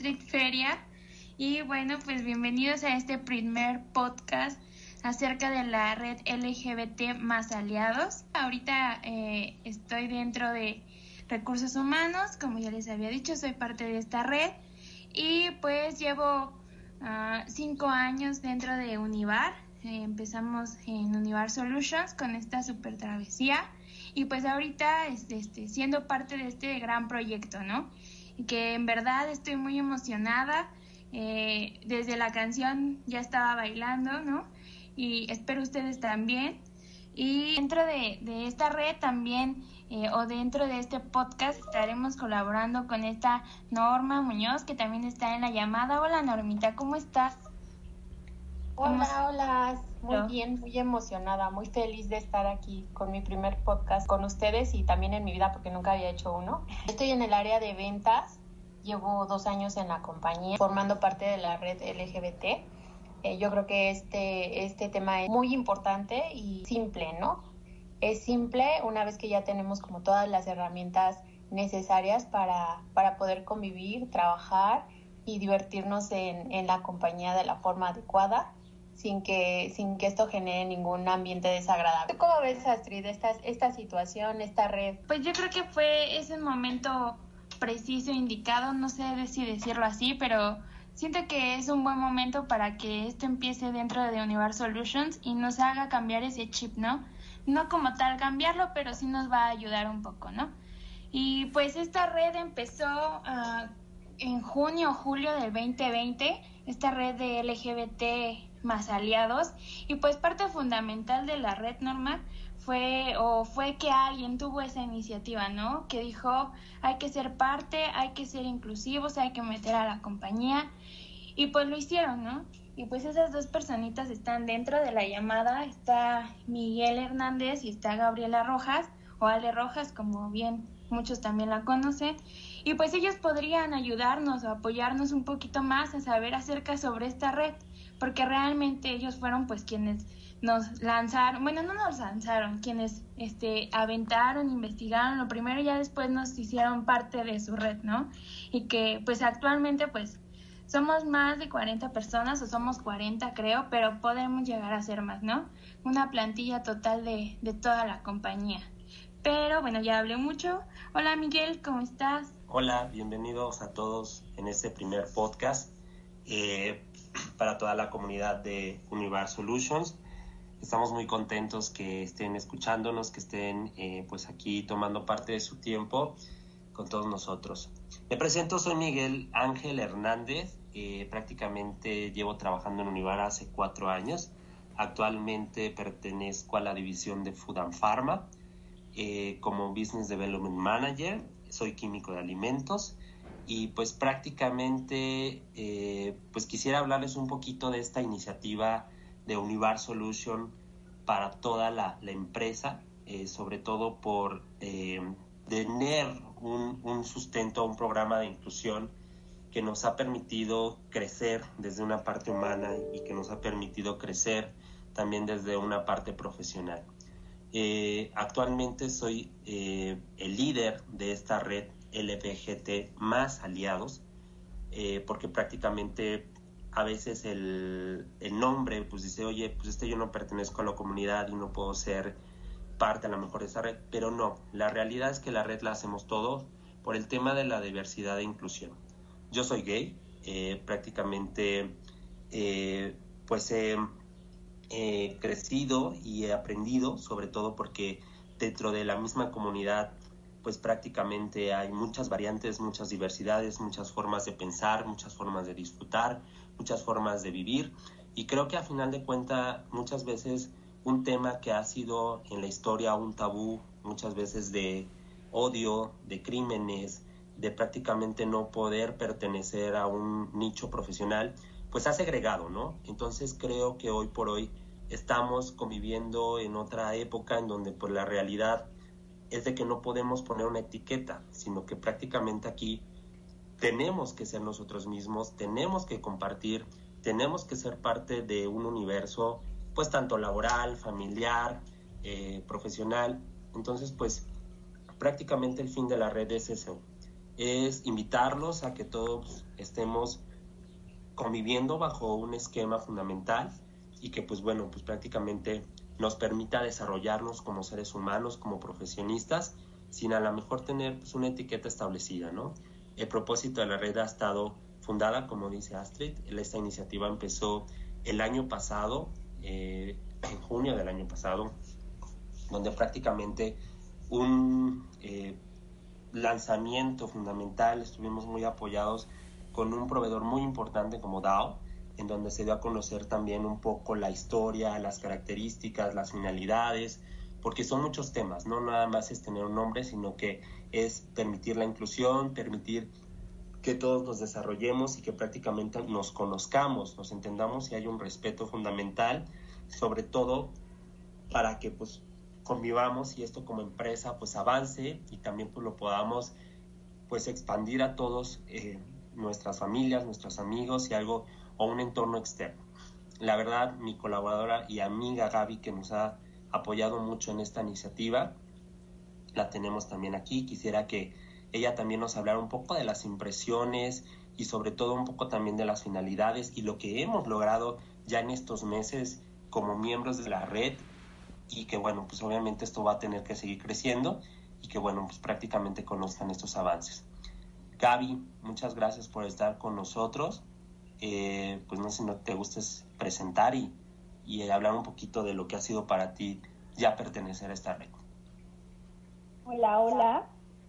Feria y bueno, pues bienvenidos a este primer podcast acerca de la red LGBT más aliados. Ahorita eh, estoy dentro de recursos humanos, como ya les había dicho, soy parte de esta red y pues llevo ah, cinco años dentro de Univar. Empezamos en Univar Solutions con esta super travesía y pues ahorita este, siendo parte de este gran proyecto, ¿no? Y que en verdad estoy muy emocionada. Eh, desde la canción ya estaba bailando, ¿no? Y espero ustedes también. Y dentro de, de esta red también, eh, o dentro de este podcast, estaremos colaborando con esta Norma Muñoz, que también está en la llamada. Hola Normita, ¿cómo estás? Hola, hola, muy bien, muy emocionada, muy feliz de estar aquí con mi primer podcast con ustedes y también en mi vida porque nunca había hecho uno. Estoy en el área de ventas, llevo dos años en la compañía formando parte de la red LGBT. Eh, yo creo que este, este tema es muy importante y simple, ¿no? Es simple una vez que ya tenemos como todas las herramientas necesarias para, para poder convivir, trabajar y divertirnos en, en la compañía de la forma adecuada sin que, sin que esto genere ningún ambiente desagradable. ¿Cómo ves, Astrid, esta, esta situación, esta red? Pues yo creo que fue ese momento preciso, indicado, no sé si decirlo así, pero siento que es un buen momento para que esto empiece dentro de Universe Solutions y nos haga cambiar ese chip, ¿no? No como tal cambiarlo, pero sí nos va a ayudar un poco, ¿no? Y pues esta red empezó uh, en junio julio del 2020, esta red de LGBT más aliados y pues parte fundamental de la red normal fue o fue que alguien tuvo esa iniciativa, ¿no? Que dijo, hay que ser parte, hay que ser inclusivos, hay que meter a la compañía y pues lo hicieron, ¿no? Y pues esas dos personitas están dentro de la llamada, está Miguel Hernández y está Gabriela Rojas o Ale Rojas, como bien muchos también la conocen. Y pues ellos podrían ayudarnos o apoyarnos un poquito más a saber acerca sobre esta red porque realmente ellos fueron pues quienes nos lanzaron, bueno, no nos lanzaron, quienes este aventaron, investigaron lo primero y ya después nos hicieron parte de su red, ¿no? Y que pues actualmente pues somos más de 40 personas o somos 40 creo, pero podemos llegar a ser más, ¿no? Una plantilla total de, de toda la compañía. Pero bueno, ya hablé mucho. Hola Miguel, ¿cómo estás? Hola, bienvenidos a todos en este primer podcast. Eh, para toda la comunidad de Univar Solutions. Estamos muy contentos que estén escuchándonos, que estén eh, pues aquí tomando parte de su tiempo con todos nosotros. Me presento, soy Miguel Ángel Hernández, eh, prácticamente llevo trabajando en Univar hace cuatro años. Actualmente pertenezco a la división de Food and Pharma eh, como Business Development Manager, soy químico de alimentos y pues prácticamente eh, pues quisiera hablarles un poquito de esta iniciativa de Univar Solution para toda la, empresa, eh, sobre todo por eh, tener un, un, sustento, un programa de inclusión que nos ha permitido crecer desde una parte humana y que nos ha permitido crecer también desde una parte profesional. actualmente soy el líder de esta red LBGT más aliados, eh, porque prácticamente a veces el, el, nombre pues dice, oye, pues este yo no pertenezco a la comunidad y no puedo ser parte a lo mejor de esa red, pero no, la realidad es que la red la hacemos todos por el tema de la diversidad e inclusión. Yo soy gay, eh, prácticamente eh, pues he crecido y he aprendido, sobre todo porque dentro de la misma comunidad pues prácticamente hay muchas variantes, muchas diversidades, muchas formas de pensar, muchas formas de disfrutar, muchas formas de vivir. Y creo que a final de cuentas muchas veces un tema que ha sido en la historia un tabú, muchas veces de odio, de crímenes, de prácticamente no poder pertenecer a un nicho profesional, pues ha segregado, ¿no? Entonces creo que hoy por hoy estamos conviviendo en otra época en donde pues la realidad es de que no podemos poner una etiqueta, sino que prácticamente aquí tenemos que ser nosotros mismos, tenemos que compartir, tenemos que ser parte de un universo, pues tanto laboral, familiar, eh, profesional. Entonces, pues prácticamente el fin de la red es eso, es invitarlos a que todos estemos conviviendo bajo un esquema fundamental y que pues bueno, pues prácticamente nos permita desarrollarnos como seres humanos, como profesionistas, sin a lo mejor tener pues, una etiqueta establecida, ¿no? El propósito de la red ha estado fundada, como dice Astrid, esta iniciativa empezó el año pasado, eh, en junio del año pasado, donde prácticamente un eh, lanzamiento fundamental, estuvimos muy apoyados con un proveedor muy importante como DAO, en donde se dio a conocer también un poco la historia, las características, las finalidades, porque son muchos temas, no nada más es tener un nombre, sino que es permitir la inclusión, permitir que todos nos desarrollemos y que prácticamente nos conozcamos, nos entendamos y haya un respeto fundamental, sobre todo para que pues convivamos y esto como empresa pues avance y también pues lo podamos pues expandir a todos eh, nuestras familias, nuestros amigos y algo o un entorno externo. La verdad, mi colaboradora y amiga Gaby que nos ha apoyado mucho en esta iniciativa, la tenemos también aquí. Quisiera que ella también nos hablara un poco de las impresiones y sobre todo un poco también de las finalidades y lo que hemos logrado ya en estos meses como miembros de la red y que bueno, pues obviamente esto va a tener que seguir creciendo y que bueno, pues prácticamente conozcan estos avances. Gaby, muchas gracias por estar con nosotros. Eh, pues no sé no te gustes presentar y, y hablar un poquito de lo que ha sido para ti ya pertenecer a esta red. Hola, hola.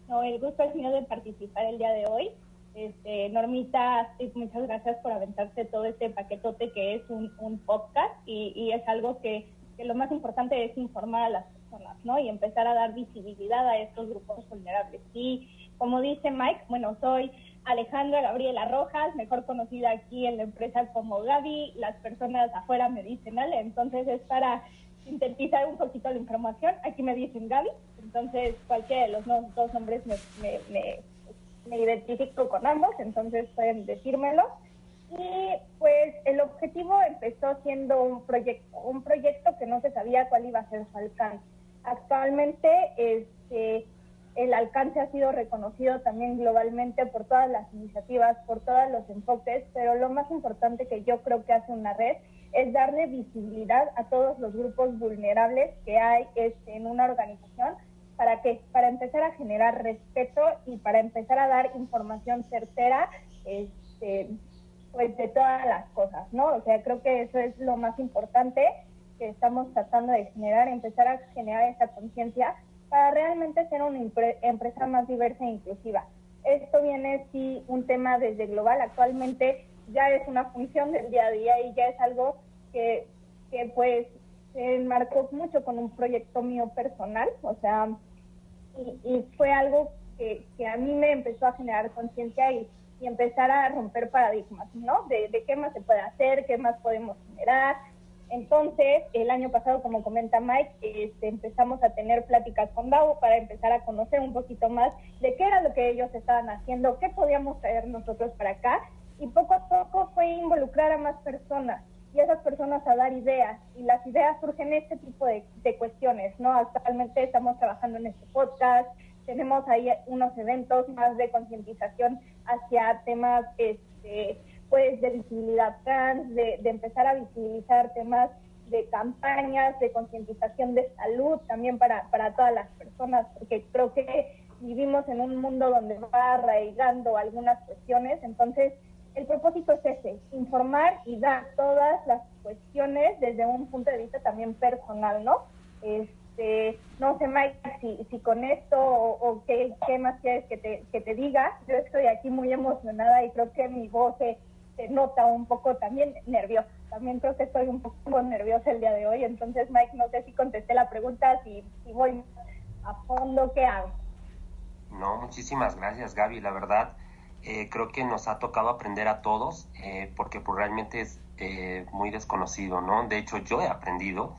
No, el gusto es mío de participar el día de hoy. Este, Normita, muchas gracias por aventarte todo este paquetote que es un, un podcast y, y, es algo que, que, lo más importante es informar a las personas, ¿no? Y empezar a dar visibilidad a estos grupos vulnerables. Y como dice Mike, bueno, soy Alejandra Gabriela Rojas, mejor conocida aquí en la empresa como Gaby, las personas afuera me dicen Ale, entonces es para sintetizar un poquito la información, aquí me dicen Gaby, entonces cualquiera de los dos nombres me, me, identifico con ambos, entonces pueden decírmelo. Y pues el objetivo empezó siendo un proyecto, un proyecto que no se sabía cuál iba a ser su alcance. Actualmente este, el alcance ha sido reconocido también globalmente por todas las iniciativas, por todos los enfoques, pero lo más importante que yo creo que hace una red es darle visibilidad a todos los grupos vulnerables que hay este, en una organización. ¿Para qué? Para empezar a generar respeto y para empezar a dar información certera este, pues de todas las cosas, ¿no? O sea, creo que eso es lo más importante que estamos tratando de generar, empezar a generar esa conciencia para realmente ser una empresa más diversa e inclusiva. Esto viene, sí, un tema desde global. Actualmente ya es una función del día a día y ya es algo que, que pues se enmarcó mucho con un proyecto mío personal, o sea, y, fue algo que, que, a mí me empezó a generar conciencia y, y, empezar a romper paradigmas, ¿no? De, de, qué más se puede hacer, qué más podemos generar, entonces, el año pasado, como comenta Mike, este, empezamos a tener pláticas con DAO para empezar a conocer un poquito más de qué era lo que ellos estaban haciendo, qué podíamos traer nosotros para acá. Y poco a poco fue involucrar a más personas y esas personas a dar ideas. Y las ideas surgen este tipo de, de cuestiones, ¿no? Actualmente estamos trabajando en este podcast, tenemos ahí unos eventos más de concientización hacia temas este, pues de visibilidad trans, de, empezar a visibilizar temas de campañas, de concientización de salud también para, para todas las personas, porque creo que vivimos en un mundo donde va arraigando algunas cuestiones, entonces el propósito es ese, informar y dar todas las cuestiones desde un punto de vista también personal, ¿no? Este, no sé, Mike, si, si con esto o, qué, qué, más quieres que te, que te diga, yo estoy aquí muy emocionada y creo que mi voz se nota un poco también nerviosa. También creo que estoy un poco nerviosa el día de hoy. Entonces, Mike, no sé si contesté la pregunta, si, si voy a fondo, ¿qué hago? No, muchísimas gracias, Gaby. La verdad, eh, creo que nos ha tocado aprender a todos, eh, porque pues, realmente es eh, muy desconocido, ¿no? De hecho, yo he aprendido,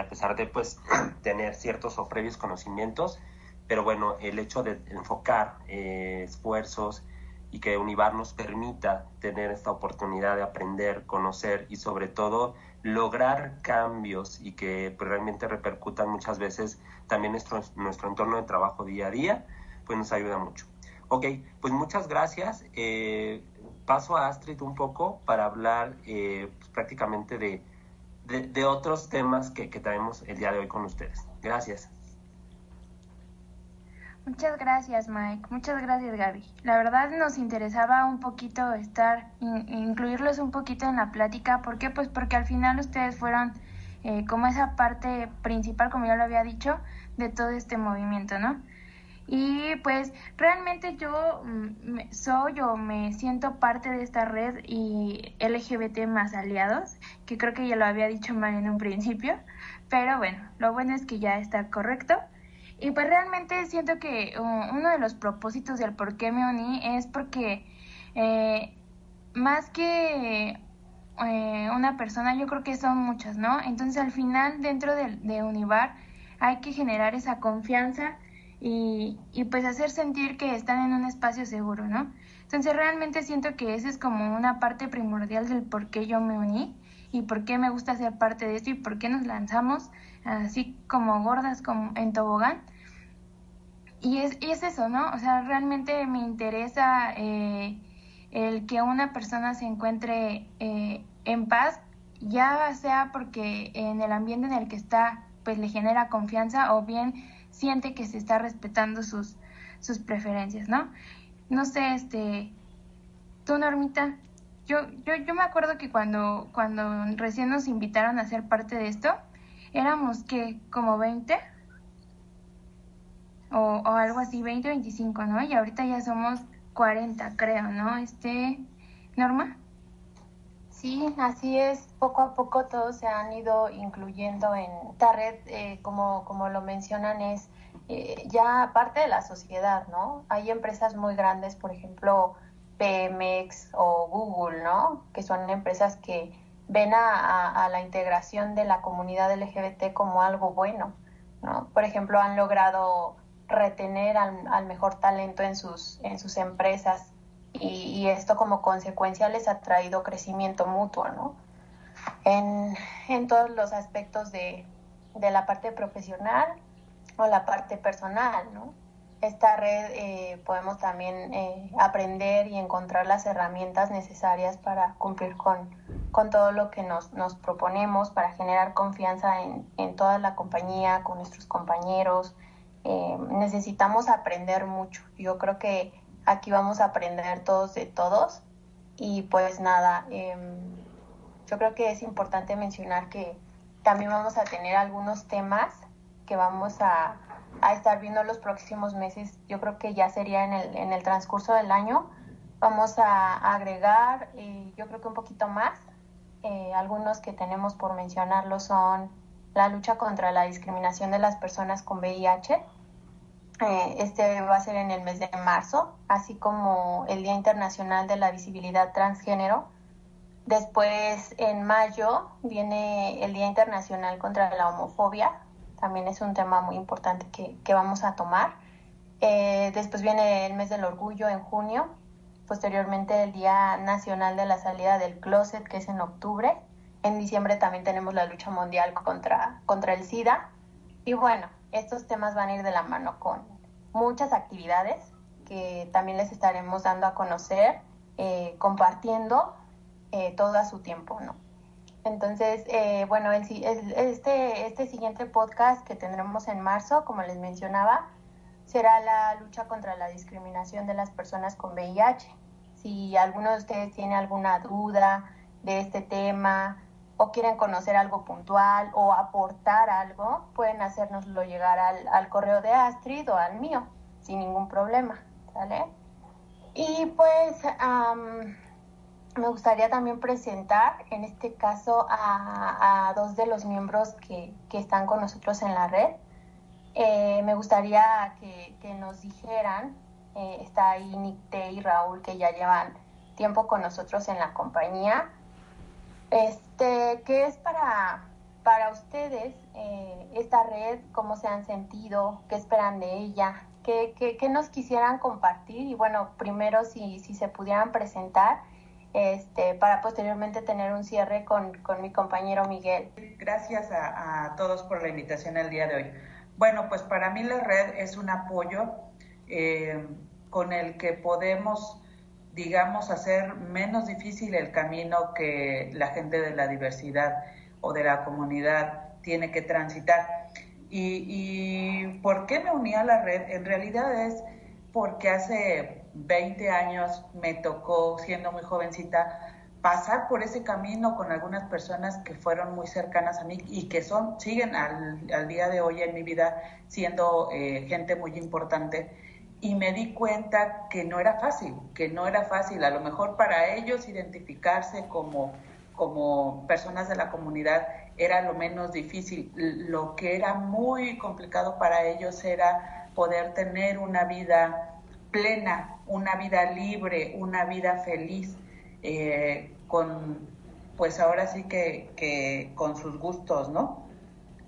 a pesar de pues tener ciertos o previos conocimientos, pero bueno, el hecho de enfocar esfuerzos, y que Univar nos permita tener esta oportunidad de aprender, conocer y sobre todo lograr cambios y que pues, realmente repercutan muchas veces también nuestro, nuestro entorno de trabajo día a día, pues nos ayuda mucho. Ok, pues muchas gracias. Eh, paso a Astrid un poco para hablar eh, pues, prácticamente de, de, otros temas que, que traemos el día de hoy con ustedes. Gracias. Muchas gracias, Mike. Muchas gracias, Gaby. La verdad nos interesaba un poquito estar, incluirlos un poquito en la plática. ¿Por qué? Pues porque al final ustedes fueron eh, como esa parte principal, como ya lo había dicho, de todo este movimiento, ¿no? Y pues realmente yo mm, soy o me siento parte de esta red y LGBT más aliados, que creo que ya lo había dicho mal en un principio, pero bueno, lo bueno es que ya está correcto. Y pues realmente siento que uno de los propósitos del por qué me uní es porque eh, más que eh, una persona, yo creo que son muchas, ¿no? Entonces al final dentro de, Univar hay que generar esa confianza y, y pues hacer sentir que están en un espacio seguro, ¿no? Entonces realmente siento que esa es como una parte primordial del por qué yo me uní y por qué me gusta ser parte de esto y por qué nos lanzamos así como gordas como en tobogán. Y es, y es eso, ¿no? O sea, realmente me interesa eh, el que una persona se encuentre eh, en paz, ya sea porque en el ambiente en el que está, pues le genera confianza o bien siente que se está respetando sus, sus preferencias, ¿no? No sé, este, tú, Normita, yo, yo, yo me acuerdo que cuando, cuando recién nos invitaron a ser parte de esto, éramos que como 20 o, algo así, 20, 25, ¿no? Y ahorita ya somos 40, creo, ¿no? Este, Norma. Sí, así es. Poco a poco todos se han ido incluyendo en esta red, eh, como, como lo mencionan, es eh, ya parte de la sociedad, ¿no? Hay empresas muy grandes, por ejemplo, Pemex o Google, ¿no? Que son empresas que ven a, la integración de la comunidad LGBT como algo bueno, ¿no? Por ejemplo, han logrado retener al, mejor talento en sus, en sus empresas y, esto como consecuencia les ha traído crecimiento mutuo, ¿no? En, en todos los aspectos de, de la parte profesional o la parte personal, ¿no? Esta red eh, podemos también eh, aprender y encontrar las herramientas necesarias para cumplir con, con todo lo que nos, nos proponemos, para generar confianza en, en, toda la compañía, con nuestros compañeros. Eh, necesitamos aprender mucho. Yo creo que aquí vamos a aprender todos de todos. Y pues nada, em, yo creo que es importante mencionar que también vamos a tener algunos temas que vamos a, a estar viendo los próximos meses. Yo creo que ya sería en el, en el transcurso del año. Vamos a, agregar, eh, yo creo que un poquito más. Eh, algunos que tenemos por mencionarlo son la lucha contra la discriminación de las personas con VIH. Eh, este va a ser en el mes de marzo, así como el Día Internacional de la Visibilidad Transgénero. Después, en mayo, viene el Día Internacional contra la Homofobia, también es un tema muy importante que, vamos a tomar. Eh, después viene el mes del orgullo en junio, posteriormente el Día Nacional de la Salida del Closet, que es en octubre. En diciembre también tenemos la lucha mundial contra, contra el SIDA. Y bueno, estos temas van a ir de la mano con muchas actividades que también les estaremos dando a conocer, eh, compartiendo eh, todo a su tiempo, ¿no? Entonces, eh, bueno, el, este, este siguiente podcast que tendremos en marzo, como les mencionaba, será la lucha contra la discriminación de las personas con VIH. Si alguno de ustedes tiene alguna duda de este tema o quieren conocer algo puntual o aportar algo, pueden hacérnoslo llegar al, al correo de Astrid o al mío, sin ningún problema, ¿sale? Y pues me gustaría también presentar, en este caso, a, dos de los miembros que, están con nosotros en la red. Eh, me gustaría que, nos dijeran, eh, está ahí Nicte y Raúl, que ya llevan tiempo con nosotros en la compañía, este, ¿qué es para, para ustedes eh, esta red? ¿Cómo se han sentido? ¿Qué esperan de ella? ¿Qué, qué, nos quisieran compartir? Y bueno, primero si, si se pudieran presentar este, para posteriormente tener un cierre con, mi compañero Miguel. Gracias a, todos por la invitación el día de hoy. Bueno, pues para mí la red es un apoyo eh, con el que podemos, digamos, hacer menos difícil el camino que la gente de la diversidad o de la comunidad tiene que transitar. Y, y por qué me uní a la red? En realidad es porque hace 20 años me tocó, siendo muy jovencita, pasar por ese camino con algunas personas que fueron muy cercanas a mí y que son siguen al, al día de hoy en mi vida siendo eh, gente muy importante. Y me di cuenta que no era fácil, que no era fácil, a lo mejor para ellos identificarse como, como personas de la comunidad era lo menos difícil, lo que era muy complicado para ellos era poder tener una vida plena, una vida libre, una vida feliz. Eh, con, pues ahora sí que, con sus gustos, ¿no?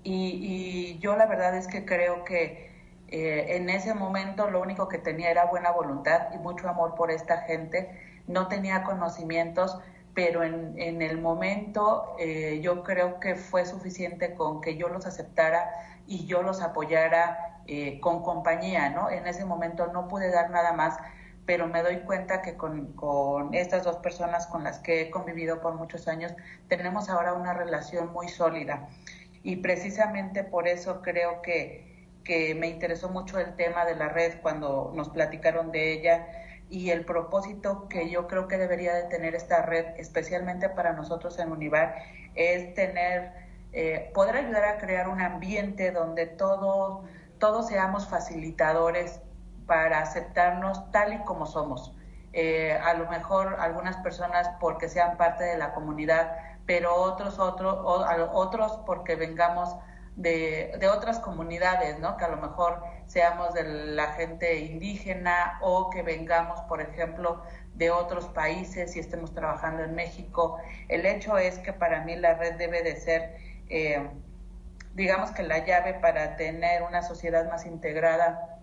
Y, yo la verdad es que creo que eh, en ese momento lo único que tenía era buena voluntad y mucho amor por esta gente. No tenía conocimientos, pero en, en el momento eh, yo creo que fue suficiente con que yo los aceptara y yo los apoyara eh, con compañía, ¿no? En ese momento no pude dar nada más pero me doy cuenta que con, con, estas dos personas con las que he convivido por muchos años, tenemos ahora una relación muy sólida. Y precisamente por eso creo que, que me interesó mucho el tema de la red cuando nos platicaron de ella y el propósito que yo creo que debería de tener esta red, especialmente para nosotros en Univar, es tener, eh, poder ayudar a crear un ambiente donde todos, todos seamos facilitadores para aceptarnos tal y como somos. Eh, a lo mejor algunas personas porque sean parte de la comunidad, pero otros, otros, otros porque vengamos de, de, otras comunidades, ¿no? Que a lo mejor seamos de la gente indígena o que vengamos, por ejemplo, de otros países y estemos trabajando en México. El hecho es que para mí la red debe de ser, eh, digamos que la llave para tener una sociedad más integrada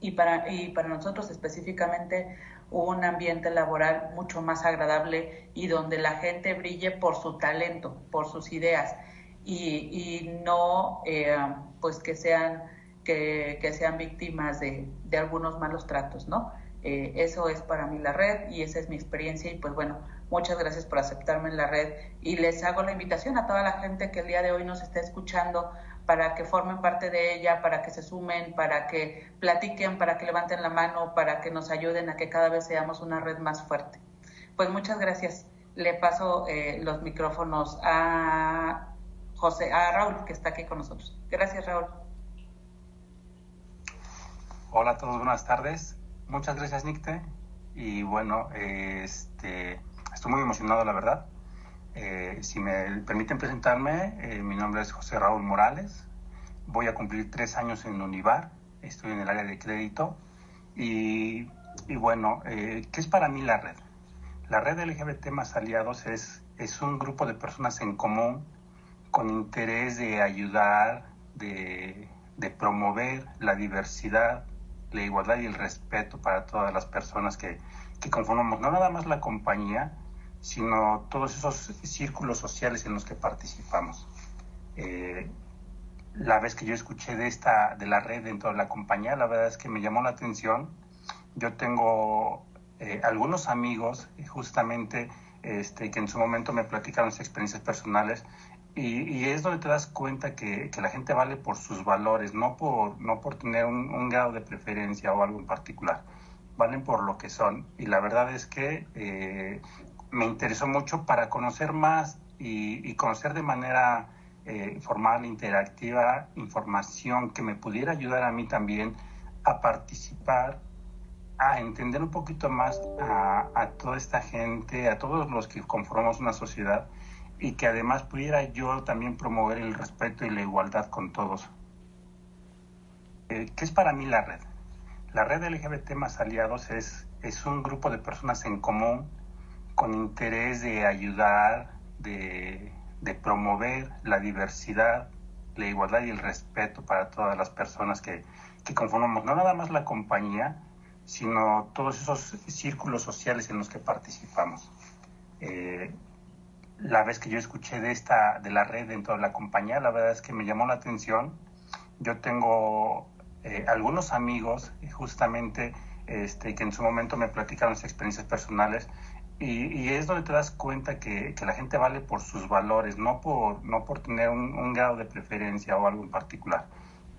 y para, y para nosotros específicamente un ambiente laboral mucho más agradable y donde la gente brille por su talento, por sus ideas y, y no eh, pues que sean, que, que sean víctimas de, de, algunos malos tratos, ¿no? Eh, eso es para mí la red y esa es mi experiencia y pues bueno, muchas gracias por aceptarme en la red y les hago la invitación a toda la gente que el día de hoy nos está escuchando para que formen parte de ella, para que se sumen, para que platiquen, para que levanten la mano, para que nos ayuden a que cada vez seamos una red más fuerte. Pues muchas gracias. Le paso eh, los micrófonos a José, a Raúl, que está aquí con nosotros. Gracias, Raúl. Hola a todos, buenas tardes. Muchas gracias, Nicte. Y bueno, este, estoy muy emocionado, la verdad. Eh, si me permiten presentarme, eh, mi nombre es José Raúl Morales. Voy a cumplir tres años en Univar. Estoy en el área de crédito. Y, bueno, eh, ¿qué es para mí la red? La red LGBT más aliados es, es un grupo de personas en común con interés de ayudar, de promover la diversidad, la igualdad y el respeto para todas las personas que, que conformamos no nada más la compañía, sino todos esos círculos sociales en los que participamos. Eh, la vez que yo escuché de esta de la red dentro de la compañía, la verdad es que me llamó la atención. Yo tengo eh, algunos amigos eh, justamente este, que en su momento me platicaron sus experiencias personales y, es donde te das cuenta que, que, la gente vale por sus valores, no por, no por tener un, grado de preferencia o algo en particular, valen por lo que son. Y la verdad es que me interesó mucho para conocer más y, conocer de manera eh, formal, interactiva, información que me pudiera ayudar a mí también a participar, a entender un poquito más a, toda esta gente, a todos los que conformamos una sociedad y que además pudiera yo también promover el respeto y la igualdad con todos. Eh, ¿Qué es para mí la red? La red LGBT más aliados es, es un grupo de personas en común con interés de ayudar, de, promover la diversidad, la igualdad y el respeto para todas las personas que, conformamos no nada más la compañía, sino todos esos círculos sociales en los que participamos. Eh, la vez que yo escuché de esta de la red dentro de la compañía, la verdad es que me llamó la atención. Yo tengo eh, algunos amigos, justamente este, que en su momento me platicaron sus experiencias personales y, es donde te das cuenta que, la gente vale por sus valores, no por, no por tener un, grado de preferencia o algo en particular,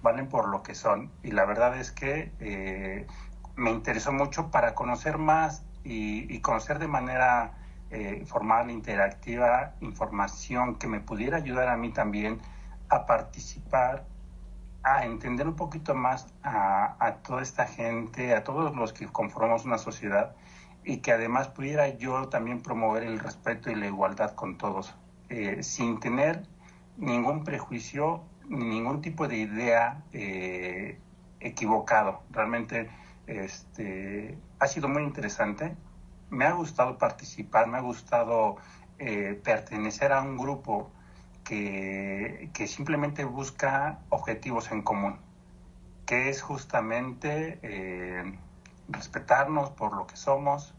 valen por lo que son. Y la verdad es que eh, me interesó mucho para conocer más y, conocer de manera eh, formal, interactiva, información que me pudiera ayudar a mí también a participar, a entender un poquito más a, toda esta gente, a todos los que conformamos una sociedad y que además pudiera yo también promover el respeto y la igualdad con todos, eh, sin tener ningún prejuicio ni ningún tipo de idea eh, equivocado. Realmente este, ha sido muy interesante. Me ha gustado participar, me ha gustado eh, pertenecer a un grupo que, que, simplemente busca objetivos en común, que es justamente respetarnos por lo que somos,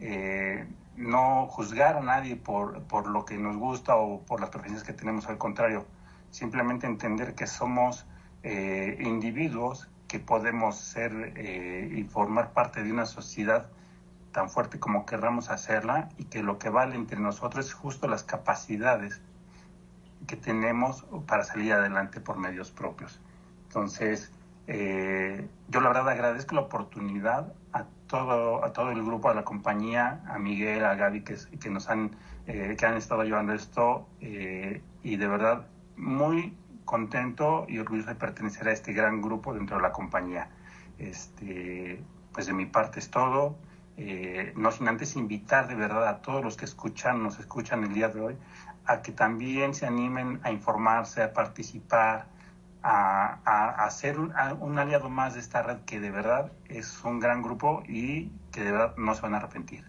eh, no juzgar a nadie por, por, lo que nos gusta o por las preferencias que tenemos, al contrario, simplemente entender que somos eh, individuos que podemos ser eh, y formar parte de una sociedad tan fuerte como querramos hacerla y que lo que vale entre nosotros es justo las capacidades que tenemos para salir adelante por medios propios. Entonces, eh, yo la verdad agradezco la oportunidad a todo, a todo el grupo, a la compañía, a Miguel, a Gaby, que, que nos han, eh, que han estado llevando esto eh, y de verdad muy contento y orgulloso de pertenecer a este gran grupo dentro de la compañía. Este, pues de mi parte es todo. No sin antes invitar de verdad a todos los que escuchan, nos escuchan el día de hoy, a que también se animen a informarse, a participar, a, a, ser un, aliado más de esta red que de verdad es un gran grupo y que de verdad no se van a arrepentir.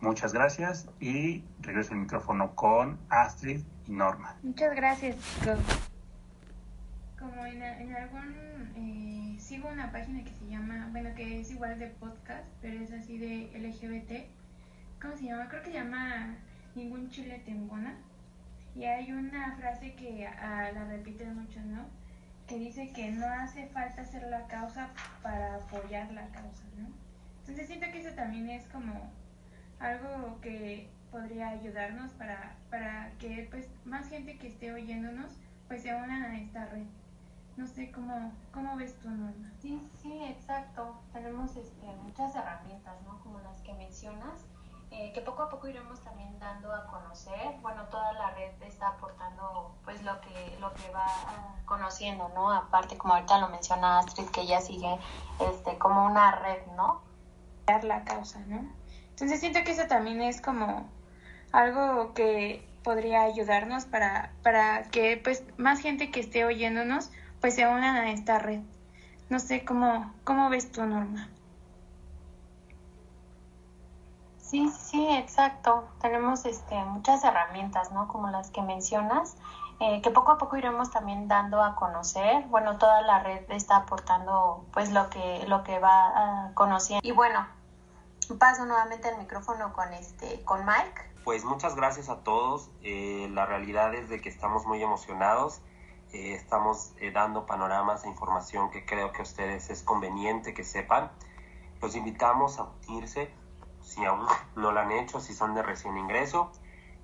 Muchas gracias y regreso el micrófono con Astrid y Norma. Muchas gracias, Como en, algún... Eh, sigo una página que se llama, bueno, que es igual de podcast, pero es así de LGBT. ¿Cómo se llama? Creo que se llama Ningún Chile Tembona. Y hay una frase que ah, la repiten mucho, ¿no? que dice que no hace falta hacer la causa para apoyar la causa, ¿no? Entonces siento que eso también es como algo que podría ayudarnos para, para que pues más gente que esté oyéndonos pues se unan a esta red. No sé cómo, cómo ves tú, Norma. Sí, sí, exacto. Tenemos este, muchas herramientas, ¿no? Como las que mencionas eh, que poco a poco iremos también dando a conocer. Bueno, toda la red está aportando pues lo que lo que va conociendo, ¿no? Aparte, como ahorita lo menciona Astrid, que ella sigue este como una red, ¿no? Dar la causa, ¿no? Entonces siento que eso también es como algo que podría ayudarnos para, para que pues más gente que esté oyéndonos pues se unan a esta red. No sé cómo, cómo ves tú, Norma. Sí, sí, exacto. Tenemos este, muchas herramientas, ¿no? Como las que mencionas, eh, que poco a poco iremos también dando a conocer. Bueno, toda la red está aportando pues lo que, lo que va a conociendo. Y bueno, paso nuevamente el micrófono con, este, con Mike. Pues muchas gracias a todos. Eh, la realidad es de que estamos muy emocionados. Eh, estamos dando panoramas e información que creo que a ustedes es conveniente que sepan. Los invitamos a unirse si aún no lo han hecho, si son de recién ingreso.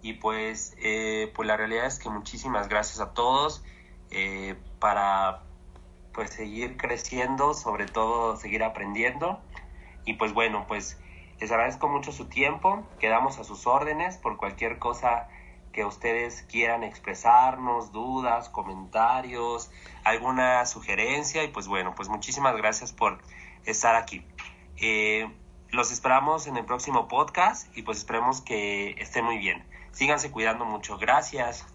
Y pues, eh, pues la realidad es que muchísimas gracias a todos eh, para pues seguir creciendo, sobre todo seguir aprendiendo. Y pues bueno, pues les agradezco mucho su tiempo, quedamos a sus órdenes por cualquier cosa que ustedes quieran expresarnos, dudas, comentarios, alguna sugerencia y pues bueno, pues muchísimas gracias por estar aquí. Eh, los esperamos en el próximo podcast y pues esperemos que estén muy bien. Síganse cuidando mucho. Gracias.